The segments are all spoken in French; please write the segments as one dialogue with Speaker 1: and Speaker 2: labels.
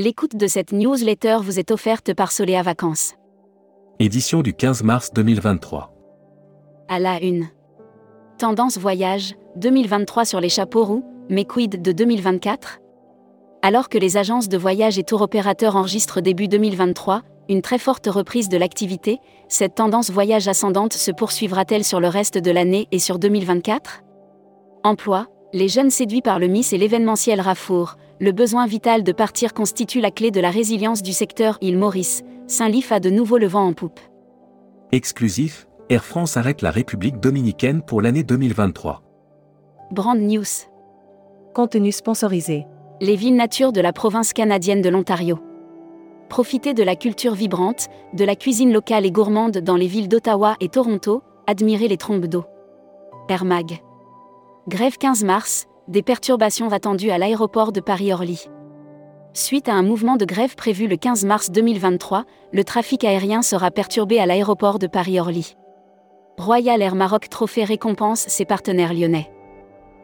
Speaker 1: L'écoute de cette newsletter vous est offerte par Soléa Vacances.
Speaker 2: Édition du 15 mars 2023.
Speaker 1: À la une. Tendance voyage 2023 sur les chapeaux roux, mais quid de 2024 Alors que les agences de voyage et tour opérateurs enregistrent début 2023 une très forte reprise de l'activité, cette tendance voyage ascendante se poursuivra-t-elle sur le reste de l'année et sur 2024 Emploi les jeunes séduits par le Miss et l'événementiel Rafour, le besoin vital de partir constitue la clé de la résilience du secteur île Maurice. Saint-Lif a de nouveau le vent en poupe.
Speaker 2: Exclusif, Air France arrête la République dominicaine pour l'année 2023.
Speaker 1: Brand News.
Speaker 3: Contenu sponsorisé.
Speaker 1: Les villes nature de la province canadienne de l'Ontario. Profitez de la culture vibrante, de la cuisine locale et gourmande dans les villes d'Ottawa et Toronto, admirez les trombes d'eau. Air Mag. Grève 15 mars, des perturbations attendues à l'aéroport de Paris-Orly. Suite à un mouvement de grève prévu le 15 mars 2023, le trafic aérien sera perturbé à l'aéroport de Paris-Orly. Royal Air Maroc Trophée récompense ses partenaires lyonnais.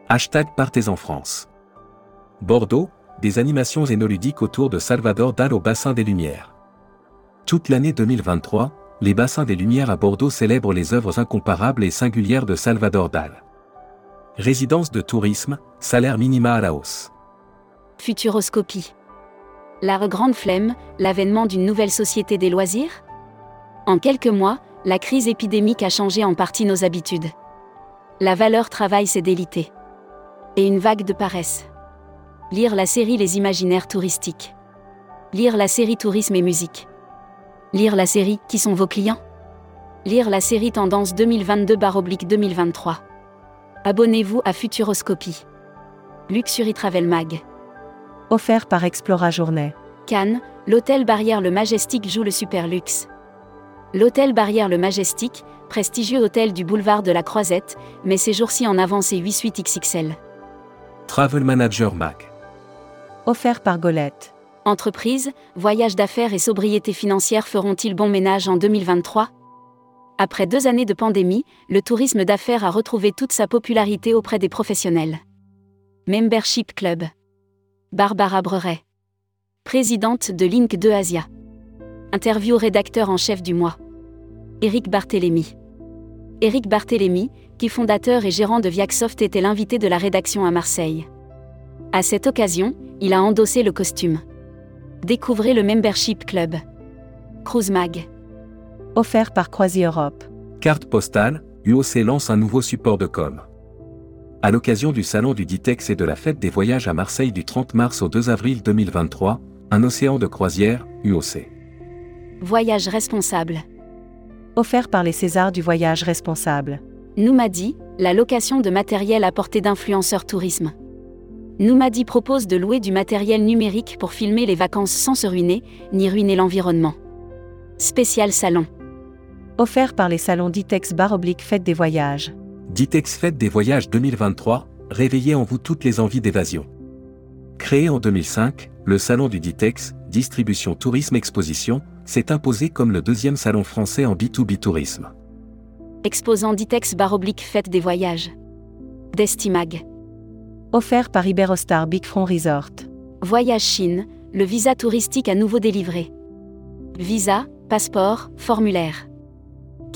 Speaker 2: Hashtag Partez en France. Bordeaux, des animations énoludiques autour de Salvador Dal au bassin des Lumières. Toute l'année 2023, les bassins des Lumières à Bordeaux célèbrent les œuvres incomparables et singulières de Salvador Dal. Résidence de tourisme, salaire minima à la hausse.
Speaker 1: Futuroscopie. La grande flemme, l'avènement d'une nouvelle société des loisirs? En quelques mois, la crise épidémique a changé en partie nos habitudes. La valeur travail s'est délitée. Et une vague de paresse. Lire la série Les imaginaires touristiques. Lire la série Tourisme et musique. Lire la série Qui sont vos clients? Lire la série Tendance 2022-2023. Abonnez-vous à Futuroscopie. Luxury Travel Mag.
Speaker 3: Offert par Explora Journée.
Speaker 1: Cannes, l'hôtel Barrière le Majestic joue le super luxe. L'hôtel Barrière le Majestic, prestigieux hôtel du boulevard de la Croisette, met ses jours-ci en avance et 8 suites XXL.
Speaker 2: Travel Manager Mag.
Speaker 3: Offert par Golette.
Speaker 1: Entreprise, voyage d'affaires et sobriété financière feront-ils bon ménage en 2023 après deux années de pandémie, le tourisme d'affaires a retrouvé toute sa popularité auprès des professionnels. Membership Club. Barbara Breret. Présidente de Link 2 Asia. Interview rédacteur en chef du mois. Éric Barthélémy. Éric Barthélémy, qui fondateur et gérant de Viacsoft était l'invité de la rédaction à Marseille. À cette occasion, il a endossé le costume. Découvrez le Membership Club. Cruise Mag
Speaker 3: offert par Croisi Europe.
Speaker 2: Carte postale, UOC lance un nouveau support de com. À l'occasion du salon du Ditex et de la fête des voyages à Marseille du 30 mars au 2 avril 2023, un océan de croisière, UOC.
Speaker 1: Voyage responsable.
Speaker 3: Offert par les Césars du voyage responsable.
Speaker 1: Noumadi, la location de matériel à portée d'influenceurs tourisme. Noumadi propose de louer du matériel numérique pour filmer les vacances sans se ruiner, ni ruiner l'environnement. Spécial salon
Speaker 3: offert par les salons Ditex Bar Oblique Fête des Voyages.
Speaker 2: Ditex Fête des Voyages 2023, réveillez en vous toutes les envies d'évasion. Créé en 2005, le salon du Ditex, distribution tourisme exposition, s'est imposé comme le deuxième salon français en B2B tourisme.
Speaker 1: Exposant Ditex Bar Oblique Fête des Voyages. Destimag.
Speaker 3: Offert par Iberostar Big Front Resort.
Speaker 1: Voyage Chine, le visa touristique à nouveau délivré. Visa, passeport, formulaire.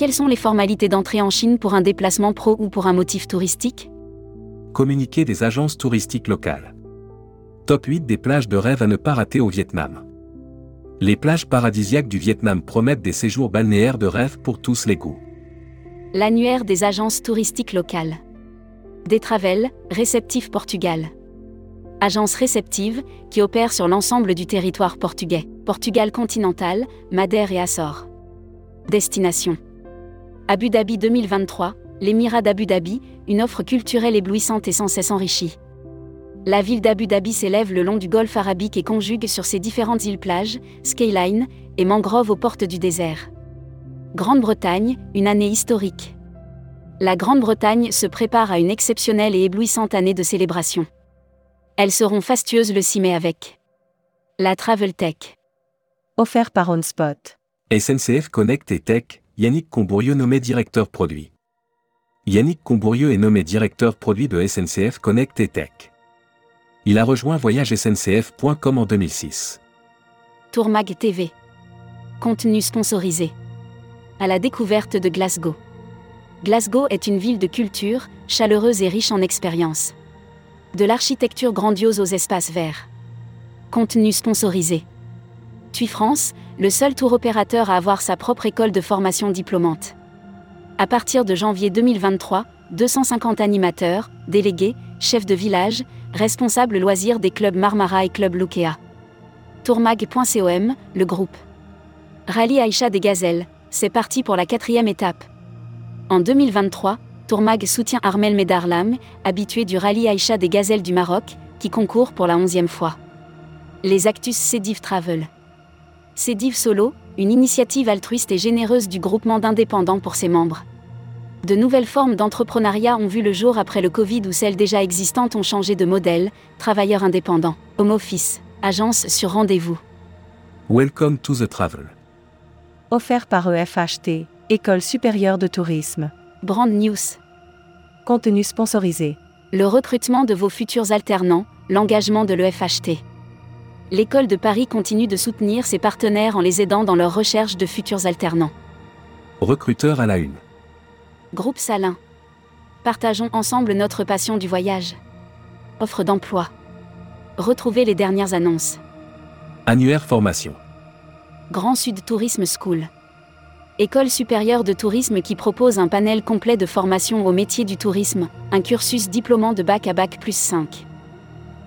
Speaker 1: Quelles sont les formalités d'entrée en Chine pour un déplacement pro ou pour un motif touristique
Speaker 2: Communiquer des agences touristiques locales. Top 8 des plages de rêve à ne pas rater au Vietnam. Les plages paradisiaques du Vietnam promettent des séjours balnéaires de rêve pour tous les goûts.
Speaker 1: L'annuaire des agences touristiques locales. Détravel, Réceptif Portugal. Agence réceptive, qui opère sur l'ensemble du territoire portugais, Portugal continental, Madère et Açores. Destination. Abu Dhabi 2023, l'Émirat d'Abu Dhabi, une offre culturelle éblouissante et sans cesse enrichie. La ville d'Abu Dhabi s'élève le long du golfe arabique et conjugue sur ses différentes îles-plages, skyline et mangroves aux portes du désert. Grande-Bretagne, une année historique. La Grande-Bretagne se prépare à une exceptionnelle et éblouissante année de célébration. Elles seront fastueuses le 6 mai avec la Travel Tech.
Speaker 3: Offert par OnSpot.
Speaker 2: SNCF Connect et Tech, Yannick Combourieux nommé directeur produit. Yannick Combourieux est nommé directeur produit de SNCF Connect et Tech. Il a rejoint voyagesncf.com en 2006.
Speaker 1: Tourmag TV. Contenu sponsorisé. À la découverte de Glasgow. Glasgow est une ville de culture, chaleureuse et riche en expériences. De l'architecture grandiose aux espaces verts. Contenu sponsorisé. TUI France, le seul tour opérateur à avoir sa propre école de formation diplômante. À partir de janvier 2023, 250 animateurs, délégués, chefs de village, responsables loisirs des clubs Marmara et Club Lukea. Tourmag.com, le groupe. Rallye Aïcha des Gazelles, c'est parti pour la quatrième étape. En 2023, Tourmag soutient Armel Medarlam, habitué du rallye Aïcha des Gazelles du Maroc, qui concourt pour la onzième fois. Les Actus Cédiv Travel. Cédiv Solo, une initiative altruiste et généreuse du groupement d'indépendants pour ses membres. De nouvelles formes d'entrepreneuriat ont vu le jour après le Covid où celles déjà existantes ont changé de modèle, travailleurs indépendants, home office, agence sur rendez-vous.
Speaker 2: Welcome to the travel.
Speaker 3: Offert par EFHT, École supérieure de tourisme.
Speaker 1: Brand News.
Speaker 3: Contenu sponsorisé.
Speaker 1: Le recrutement de vos futurs alternants, l'engagement de l'EFHT. L'école de Paris continue de soutenir ses partenaires en les aidant dans leur recherche de futurs alternants.
Speaker 2: Recruteur à la une.
Speaker 1: Groupe Salin. Partageons ensemble notre passion du voyage. Offre d'emploi. Retrouvez les dernières annonces.
Speaker 2: Annuaire formation.
Speaker 1: Grand Sud Tourisme School. École supérieure de tourisme qui propose un panel complet de formation au métier du tourisme, un cursus diplômant de bac à bac plus 5.